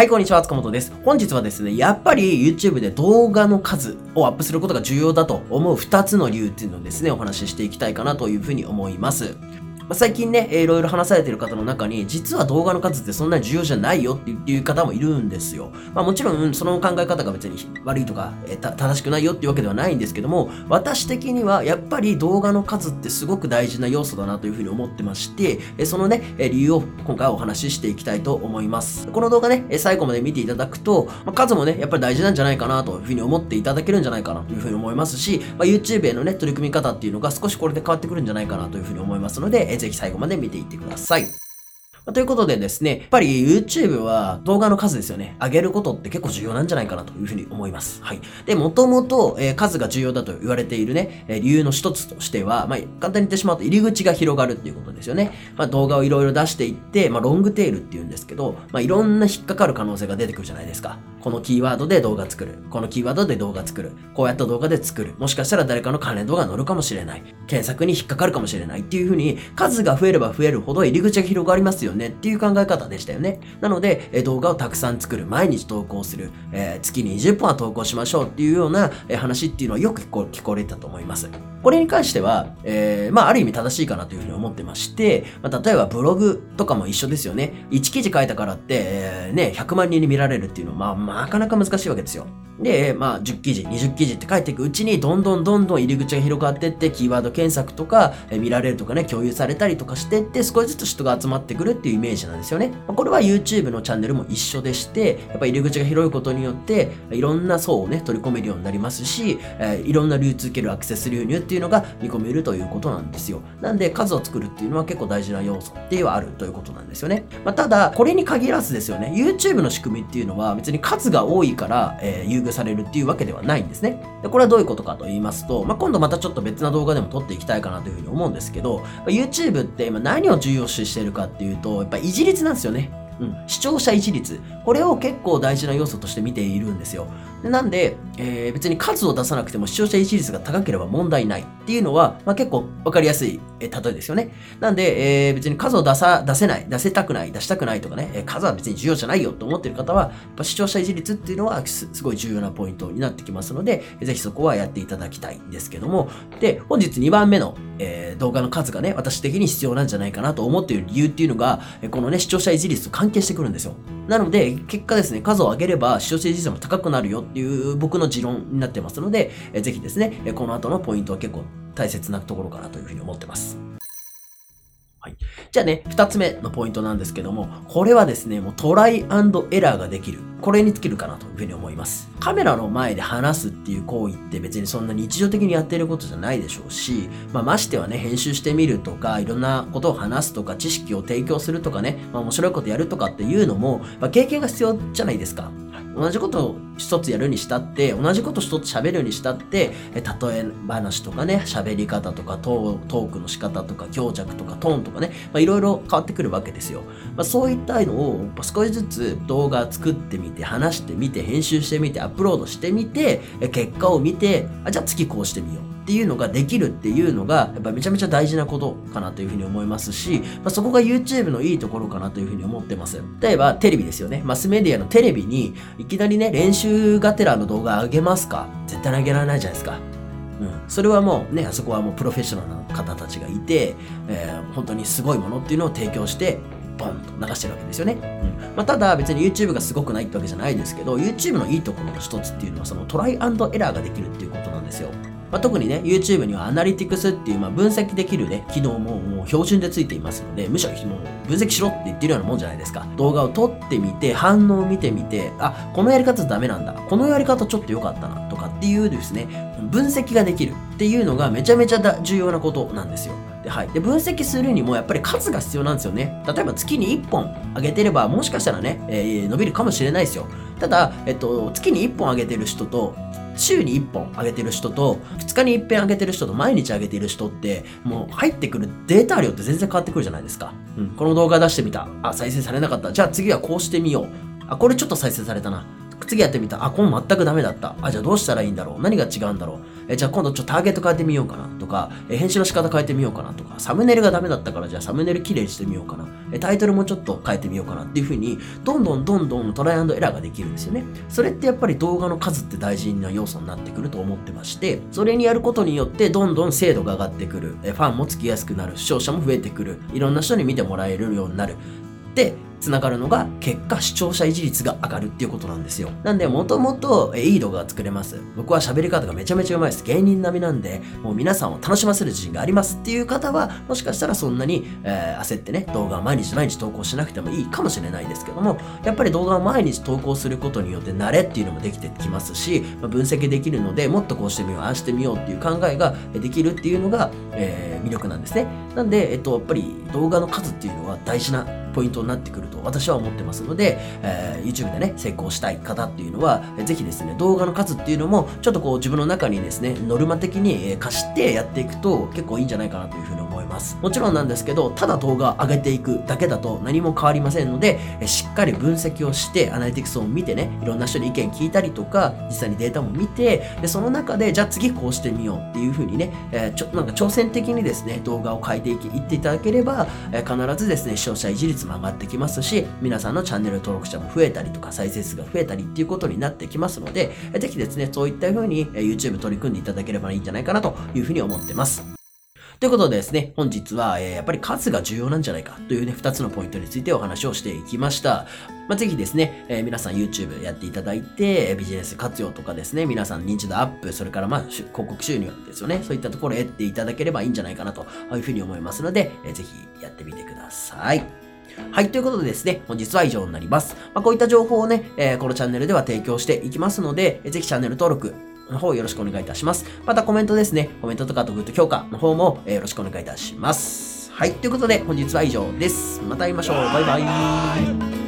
はい、こんにちは、塚本です。本日はですね、やっぱり YouTube で動画の数をアップすることが重要だと思う2つの理由っていうのをですね、お話ししていきたいかなというふうに思います。まあ、最近ね、いろいろ話されてる方の中に、実は動画の数ってそんなに重要じゃないよっていう方もいるんですよ。まあもちろん、その考え方が別に悪いとか、え正しくないよっていうわけではないんですけども、私的にはやっぱり動画の数ってすごく大事な要素だなというふうに思ってまして、えそのね、理由を今回お話ししていきたいと思います。この動画ね、最後まで見ていただくと、まあ、数もね、やっぱり大事なんじゃないかなというふうに思っていただけるんじゃないかなというふうに思いますし、まあ、YouTube へのね、取り組み方っていうのが少しこれで変わってくるんじゃないかなというふうに思いますので、ぜひ最後まで見ていってください。ということでですね、やっぱり YouTube は動画の数ですよね。上げることって結構重要なんじゃないかなというふうに思います。はい。で、もともと、数が重要だと言われているね、え、理由の一つとしては、まあ、簡単に言ってしまうと入り口が広がるっていうことですよね。まあ、動画をいろいろ出していって、まあ、ロングテールって言うんですけど、まあ、いろんな引っかかる可能性が出てくるじゃないですか。このキーワードで動画作る。このキーワードで動画作る。こうやった動画で作る。もしかしたら誰かの関連動画載るかもしれない。検索に引っかかるかもしれないっていうふうに、数が増えれば増えるほど入り口が広がりますよねっていう考え方でしたよね。なので、え動画をたくさん作る。毎日投稿する。えー、月に20本は投稿しましょうっていうような、え話っていうのはよく聞こ聞こえたと思います。これに関しては、えー、まあ、ある意味正しいかなというふうに思ってまして、まあ、例えばブログとかも一緒ですよね。1記事書いたからって、えー、ね、100万人に見られるっていうのは、まあ、なかなか難しいわけですよ。で、まあ、10記事、20記事って書いていくうちに、どんどんどんどん入り口が広がっていって、キーワード検索とか、え見られるとかね、共有されたりとかしていって、少しずつ人が集まってくるっていうイメージなんですよね。まあ、これは YouTube のチャンネルも一緒でして、やっぱ入り口が広いことによって、いろんな層をね、取り込めるようになりますし、えー、いろんな流通系のアクセス流入っていうのが見込めるということなんですよ。なんで、数を作るっていうのは結構大事な要素っていうのはあるということなんですよね。まあ、ただ、これに限らずですよね、YouTube の仕組みっていうのは別に数が多いから、えー、優遇されるっていうわけではないんですね。で、これはどういうことかと言いますと、まあ、今度またちょっと別な動画でも撮っていきたいかなというふうに思うんですけど、YouTube って今何を重要視してるかっていうと、やっぱ一律なんですよね。うん、視聴者一律。これを結構大事な要素として見ているんですよ。なんで、えー、別に数を出さなくても視聴者一律が高ければ問題ないっていうのは、まあ、結構わかりやすい、例えですよね。なんで、えー、別に数を出さ、出せない、出せたくない、出したくないとかね、え、数は別に重要じゃないよと思ってる方は、や視聴者一律っていうのはすごい重要なポイントになってきますので、ぜひそこはやっていただきたいんですけども、で、本日2番目の、えー、動画の数がね、私的に必要なんじゃないかなと思っている理由っていうのが、このね、視聴者一律と関係してくるんですよ。なので、結果ですね、数を上げれば視聴者一律も高くなるよっていう僕の持論になってますので、えぜひですね、この後のポイントは結構大切なところかなというふうに思ってます。はい。じゃあね、二つ目のポイントなんですけども、これはですね、もうトライアンドエラーができる。これに尽きるかなというふうに思います。カメラの前で話すっていう行為って別にそんな日常的にやってることじゃないでしょうし、まあ、ましてはね、編集してみるとか、いろんなことを話すとか、知識を提供するとかね、まあ、面白いことやるとかっていうのも、まあ、経験が必要じゃないですか。同じことを一つやるにしたって、同じこと一つ喋るにしたって、例え話とかね、喋り方とかトークの仕方とか強弱とかトーンとかね、まあ、いろいろ変わってくるわけですよ。まあ、そういったのを少しずつ動画作ってみて、話してみて、編集してみて、アップロードしてみて、結果を見て、あじゃあ次こうしてみよう。っていうのができるっていうのが、やっぱめちゃめちゃ大事なことかなというふうに思いますし、まあ、そこが YouTube のいいところかなというふうに思ってます。例えば、テレビですよね。マスメディアのテレビに、いきなりね、練習がてらの動画上げますか？絶対上げられないじゃないですか。うん、それはもうね、あそこはもうプロフェッショナルな方たちがいて、えー、本当にすごいものっていうのを提供して、ボンと流してるわけですよね。うんまあ、ただ別に YouTube がすごくないってわけじゃないですけど、YouTube のいいところの一つっていうのはそのトライアンドエラーができるっていうことなんですよ。まあ、特にね、YouTube にはアナリティクスっていう、まあ、分析できるね、機能ももう標準でついていますので、むしろもう分析しろって言ってるようなもんじゃないですか。動画を撮ってみて、反応を見てみて、あ、このやり方ダメなんだ。このやり方ちょっと良かったな。とかっていうですね、分析ができるっていうのがめちゃめちゃ重要なことなんですよ。で、はい。で、分析するにもやっぱり数が必要なんですよね。例えば月に1本上げてれば、もしかしたらね、えー、伸びるかもしれないですよ。ただ、えっと、月に1本上げてる人と、週に1本上げてる人と、2日に1遍上げてる人と毎日上げてる人って、もう入ってくるデータ量って全然変わってくるじゃないですか。うん、この動画出してみた。あ、再生されなかった。じゃあ次はこうしてみよう。あ、これちょっと再生されたな。次やってみた。あ、これ全くダメだった。あ、じゃあどうしたらいいんだろう何が違うんだろうえじゃあ今度ちょっとターゲット変えてみようかなとか、え編集の仕方変えてみようかなとか、サムネイルがダメだったからじゃあサムネイル綺麗にしてみようかな。えタイトルもちょっと変えてみようかなっていう風に、どんどんどんどんトライアンドエラーができるんですよね。それってやっぱり動画の数って大事な要素になってくると思ってまして、それにやることによってどんどん精度が上がってくる。えファンもつきやすくなる。視聴者も増えてくる。いろんな人に見てもらえるようになる。で、つながるのが結果視聴者維持率が上がるっていうことなんですよ。なんで、もともといい動画が作れます。僕は喋り方がめちゃめちゃうまいです。芸人並みなんで、もう皆さんを楽しませる自信がありますっていう方は、もしかしたらそんなに、えー、焦ってね、動画を毎日毎日投稿しなくてもいいかもしれないですけども、やっぱり動画を毎日投稿することによって慣れっていうのもできてきますし、まあ、分析できるので、もっとこうしてみよう、ああしてみようっていう考えができるっていうのが、えー、魅力なんですね。なんで、えっと、やっぱり動画の数っていうのは大事なポイントになってくると私は思ってますので、えー、YouTube でね、成功したい方っていうのは、ぜひですね、動画の数っていうのも、ちょっとこう自分の中にですね、ノルマ的に貸してやっていくと結構いいんじゃないかなというふうに思います。もちろんなんですけど、ただ動画上げていくだけだと何も変わりませんので、しっかり分析をして、アナリティクスを見てね、いろんな人に意見聞いたりとか、実際にデータも見て、でその中で、じゃあ次こうしてみようっていうふうにね、えー、ちょなんか挑戦的にですね、動画を変えていっていただければ、えー、必ずですね、視聴者維持率も上がってきますし、皆さんのチャンネル登録者も増えたりとか、再生数が増えたりっていうことになってきますので、ぜひですね、そういった風に YouTube 取り組んでいただければいいんじゃないかなというふうに思ってます。ということでですね、本日は、えー、やっぱり数が重要なんじゃないかというね、二つのポイントについてお話をしていきました。まあ、ぜひですね、えー、皆さん YouTube やっていただいて、ビジネス活用とかですね、皆さん認知度アップ、それからまあ、広告収入ですよね、そういったところを得ていただければいいんじゃないかなというふうに思いますので、えー、ぜひやってみてください。はい、ということでですね、本日は以上になります。まあ、こういった情報をね、えー、このチャンネルでは提供していきますので、ぜひチャンネル登録、の方よろしくお願いいたします。またコメントですね、コメントとかとグッド評価の方も、よろしくお願いいたします。はい、ということで本日は以上です。また会いましょう。バイバイ。